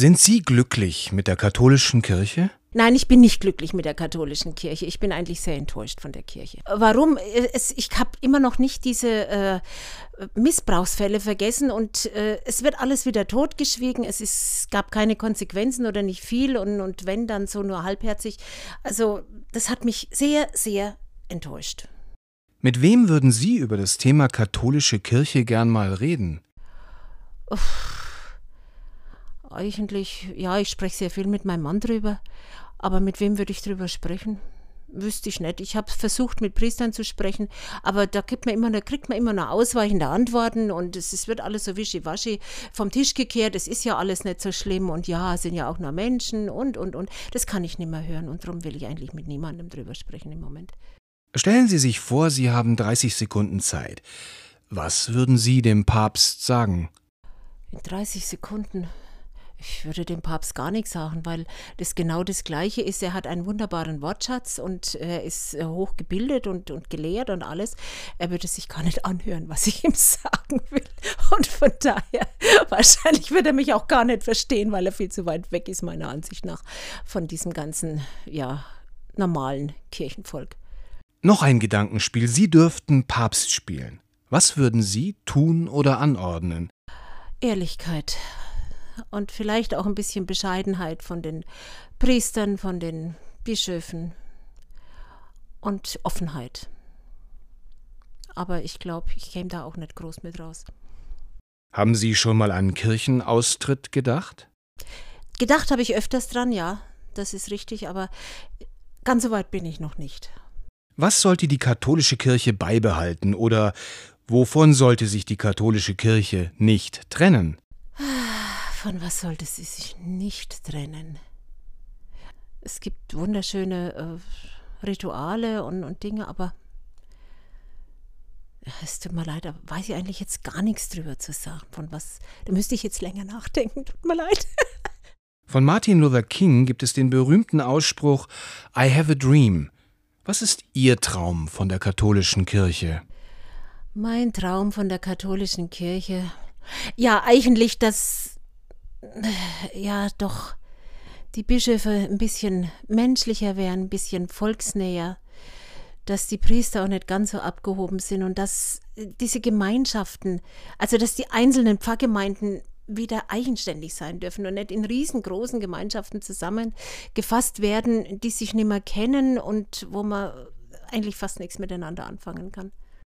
Sind Sie glücklich mit der katholischen Kirche? Nein, ich bin nicht glücklich mit der katholischen Kirche. Ich bin eigentlich sehr enttäuscht von der Kirche. Warum? Es, ich habe immer noch nicht diese äh, Missbrauchsfälle vergessen und äh, es wird alles wieder totgeschwiegen. Es ist, gab keine Konsequenzen oder nicht viel und, und wenn, dann so nur halbherzig. Also das hat mich sehr, sehr enttäuscht. Mit wem würden Sie über das Thema katholische Kirche gern mal reden? Uff. Eigentlich, ja, ich spreche sehr viel mit meinem Mann drüber. Aber mit wem würde ich drüber sprechen? Wüsste ich nicht. Ich habe versucht, mit Priestern zu sprechen, aber da gibt man immer, da kriegt man immer noch ausweichende Antworten und es, es wird alles so wischiwaschi vom Tisch gekehrt. Es ist ja alles nicht so schlimm und ja, sind ja auch nur Menschen und, und, und. Das kann ich nicht mehr hören und darum will ich eigentlich mit niemandem drüber sprechen im Moment. Stellen Sie sich vor, Sie haben 30 Sekunden Zeit. Was würden Sie dem Papst sagen? In 30 Sekunden. Ich würde dem Papst gar nichts sagen, weil das genau das Gleiche ist. Er hat einen wunderbaren Wortschatz und er ist äh, hochgebildet und, und gelehrt und alles. Er würde sich gar nicht anhören, was ich ihm sagen will. Und von daher, wahrscheinlich wird er mich auch gar nicht verstehen, weil er viel zu weit weg ist, meiner Ansicht nach, von diesem ganzen, ja, normalen Kirchenvolk. Noch ein Gedankenspiel. Sie dürften Papst spielen. Was würden Sie tun oder anordnen? Ehrlichkeit und vielleicht auch ein bisschen Bescheidenheit von den Priestern, von den Bischöfen und Offenheit. Aber ich glaube, ich käme da auch nicht groß mit raus. Haben Sie schon mal an Kirchenaustritt gedacht? Gedacht habe ich öfters dran, ja, das ist richtig, aber ganz so weit bin ich noch nicht. Was sollte die katholische Kirche beibehalten oder wovon sollte sich die katholische Kirche nicht trennen? Von was sollte sie sich nicht trennen? Es gibt wunderschöne äh, Rituale und, und Dinge, aber es tut mir leid, da weiß ich eigentlich jetzt gar nichts drüber zu sagen. Von was, da müsste ich jetzt länger nachdenken. Tut mir leid. Von Martin Luther King gibt es den berühmten Ausspruch I have a dream. Was ist Ihr Traum von der katholischen Kirche? Mein Traum von der katholischen Kirche. Ja, eigentlich, dass ja doch die Bischöfe ein bisschen menschlicher wären, ein bisschen volksnäher, dass die Priester auch nicht ganz so abgehoben sind und dass diese Gemeinschaften, also dass die einzelnen Pfarrgemeinden wieder eigenständig sein dürfen und nicht in riesengroßen Gemeinschaften zusammengefasst werden, die sich nicht mehr kennen und wo man eigentlich fast nichts miteinander anfangen kann.